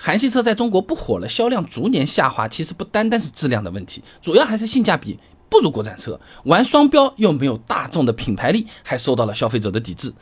韩系车在中国不火了，销量逐年下滑，其实不单单是质量的问题，主要还是性价比不如国产车，玩双标又没有大众的品牌力，还受到了消费者的抵制。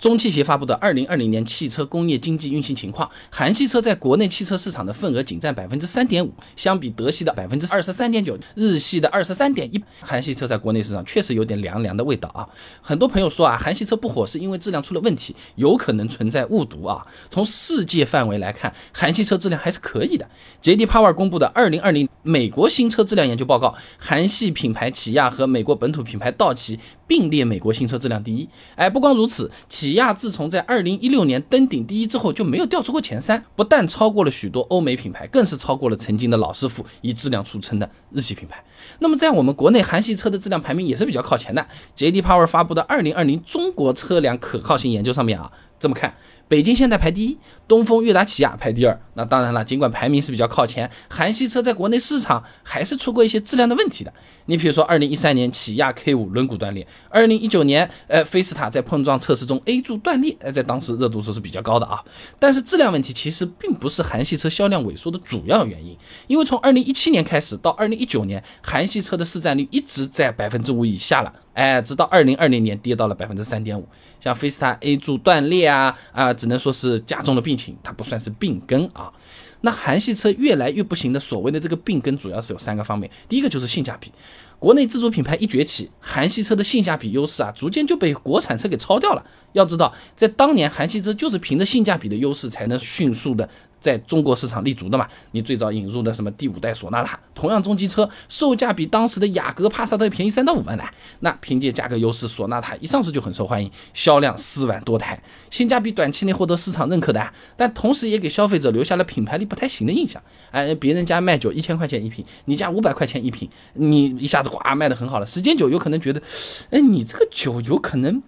中汽协发布的二零二零年汽车工业经济运行情况，韩系车在国内汽车市场的份额仅占百分之三点五，相比德系的百分之二十三点九，日系的二十三点一，韩系车在国内市场确实有点凉凉的味道啊。很多朋友说啊，韩系车不火是因为质量出了问题，有可能存在误读啊。从世界范围来看，韩系车质量还是可以的。杰迪帕瓦尔公布的二零二零美国新车质量研究报告，韩系品牌起亚和美国本土品牌道奇并列美国新车质量第一。哎，不光如此，起起亚自从在二零一六年登顶第一之后，就没有掉出过前三，不但超过了许多欧美品牌，更是超过了曾经的老师傅以质量著称的日系品牌。那么在我们国内韩系车的质量排名也是比较靠前的。J.D. Power 发布的二零二零中国车辆可靠性研究上面啊，这么看。北京现代排第一，东风悦达起亚排第二。那当然了，尽管排名是比较靠前，韩系车在国内市场还是出过一些质量的问题的。你比如说，二零一三年起亚 K 五轮毂断裂，二零一九年，呃，菲斯塔在碰撞测试中 A 柱断裂，呃，在当时热度是是比较高的啊。但是质量问题其实并不是韩系车销量萎缩的主要原因，因为从二零一七年开始到二零一九年，韩系车的市占率一直在百分之五以下了，哎，直到二零二零年跌到了百分之三点五。像菲斯塔 A 柱断裂啊啊。只能说是加重了病情，它不算是病根啊。那韩系车越来越不行的所谓的这个病根，主要是有三个方面。第一个就是性价比，国内自主品牌一崛起，韩系车的性价比优势啊，逐渐就被国产车给超掉了。要知道，在当年，韩系车就是凭着性价比的优势，才能迅速的。在中国市场立足的嘛，你最早引入的什么第五代索纳塔，同样中级车，售价比当时的雅阁、帕萨特便宜三到五万呢。那凭借价格优势，索纳塔一上市就很受欢迎，销量四万多台，性价比短期内获得市场认可的，但同时也给消费者留下了品牌力不太行的印象。哎，别人家卖酒一千块钱一瓶，你家五百块钱一瓶，你一下子呱卖的很好了，时间久有可能觉得，哎，你这个酒有可能。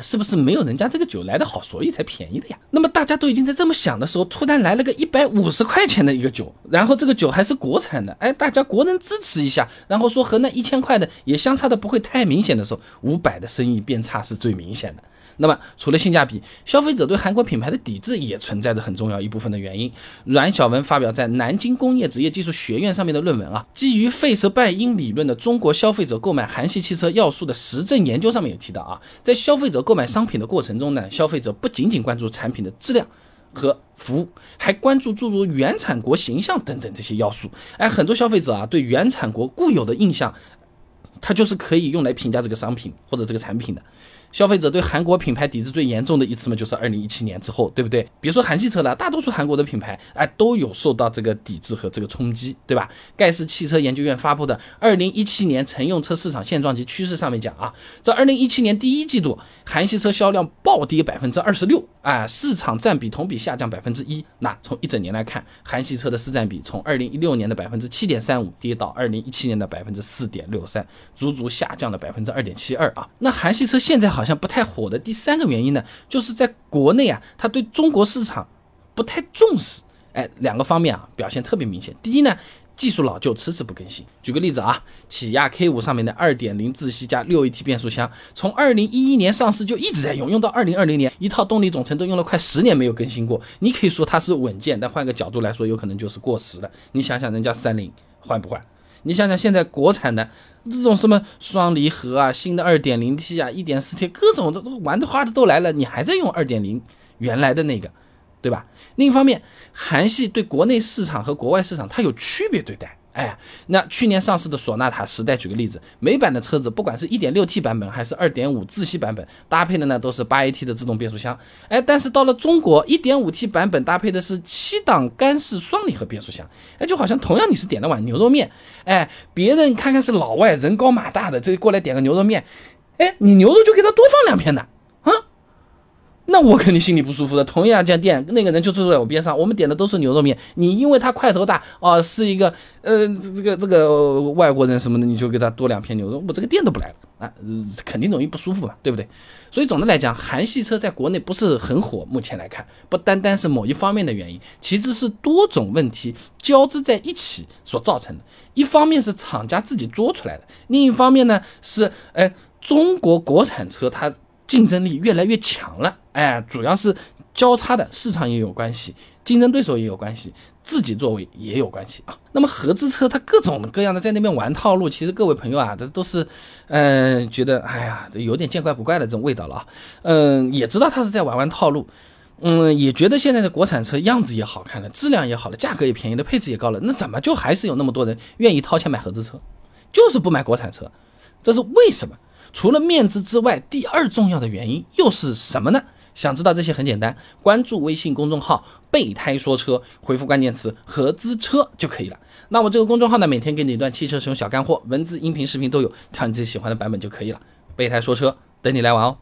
是不是没有人家这个酒来的好，所以才便宜的呀？那么大家都已经在这么想的时候，突然来了个一百五十块钱的一个酒，然后这个酒还是国产的，哎，大家国人支持一下，然后说和那一千块的也相差的不会太明显的时候，五百的生意变差是最明显的。那么，除了性价比，消费者对韩国品牌的抵制也存在着很重要一部分的原因。阮小文发表在南京工业职业技术学院上面的论文啊，基于费舍拜因理论的中国消费者购买韩系汽车要素的实证研究上面也提到啊，在消费者购买商品的过程中呢，消费者不仅仅关注产品的质量和服务，还关注诸如原产国形象等等这些要素。哎，很多消费者啊，对原产国固有的印象，它就是可以用来评价这个商品或者这个产品的。消费者对韩国品牌抵制最严重的一次嘛，就是二零一七年之后，对不对？别说韩系车了，大多数韩国的品牌，哎，都有受到这个抵制和这个冲击，对吧？盖世汽车研究院发布的《二零一七年乘用车市场现状及趋势》上面讲啊，在二零一七年第一季度，韩系车销量暴跌百分之二十六，啊，市场占比同比下降百分之一。那从一整年来看，韩系车的市占比从二零一六年的百分之七点三五跌到二零一七年的百分之四点六三，足足下降了百分之二点七二啊。那韩系车现在好。像不太火的第三个原因呢，就是在国内啊，它对中国市场不太重视。哎，两个方面啊，表现特别明显。第一呢，技术老旧，迟迟不更新。举个例子啊，起亚 K 五上面的2.0自吸加 6AT 变速箱，从2011年上市就一直在用，用到2020年，一套动力总成都用了快十年没有更新过。你可以说它是稳健，但换个角度来说，有可能就是过时了。你想想人家三菱换不换？你想想现在国产的。这种什么双离合啊，新的二点零 T 啊，一点四 T，各种的玩的花的都来了，你还在用二点零原来的那个，对吧？另一方面，韩系对国内市场和国外市场它有区别对待。哎，那去年上市的索纳塔时代，举个例子，美版的车子，不管是一点六 T 版本还是二点五自吸版本，搭配的呢都是八 AT 的自动变速箱。哎，但是到了中国，一点五 T 版本搭配的是七档干式双离合变速箱。哎，就好像同样你是点了碗牛肉面，哎，别人看看是老外人高马大的，这过来点个牛肉面，哎，你牛肉就给他多放两片的。那我肯定心里不舒服的。同样一家店，那个人就坐在我边上，我们点的都是牛肉面。你因为他块头大哦，是一个呃这个这个外国人什么的，你就给他多两片牛肉，我这个店都不来了啊，肯定容易不舒服嘛，对不对？所以总的来讲，韩系车在国内不是很火，目前来看，不单单是某一方面的原因，其实是多种问题交织在一起所造成的。一方面是厂家自己做出来的，另一方面呢是哎中国国产车它。竞争力越来越强了，哎，主要是交叉的市场也有关系，竞争对手也有关系，自己作为也有关系啊。那么合资车它各种各样的在那边玩套路，其实各位朋友啊，这都是，嗯，觉得哎呀，有点见怪不怪的这种味道了啊。嗯，也知道他是在玩玩套路，嗯，也觉得现在的国产车样子也好看了，质量也好了，价格也便宜了，配置也高了，那怎么就还是有那么多人愿意掏钱买合资车，就是不买国产车？这是为什么？除了面子之外，第二重要的原因又是什么呢？想知道这些很简单，关注微信公众号“备胎说车”，回复关键词“合资车”就可以了。那我这个公众号呢，每天给你一段汽车使用小干货，文字、音频、视频都有，挑你自己喜欢的版本就可以了。备胎说车，等你来玩哦。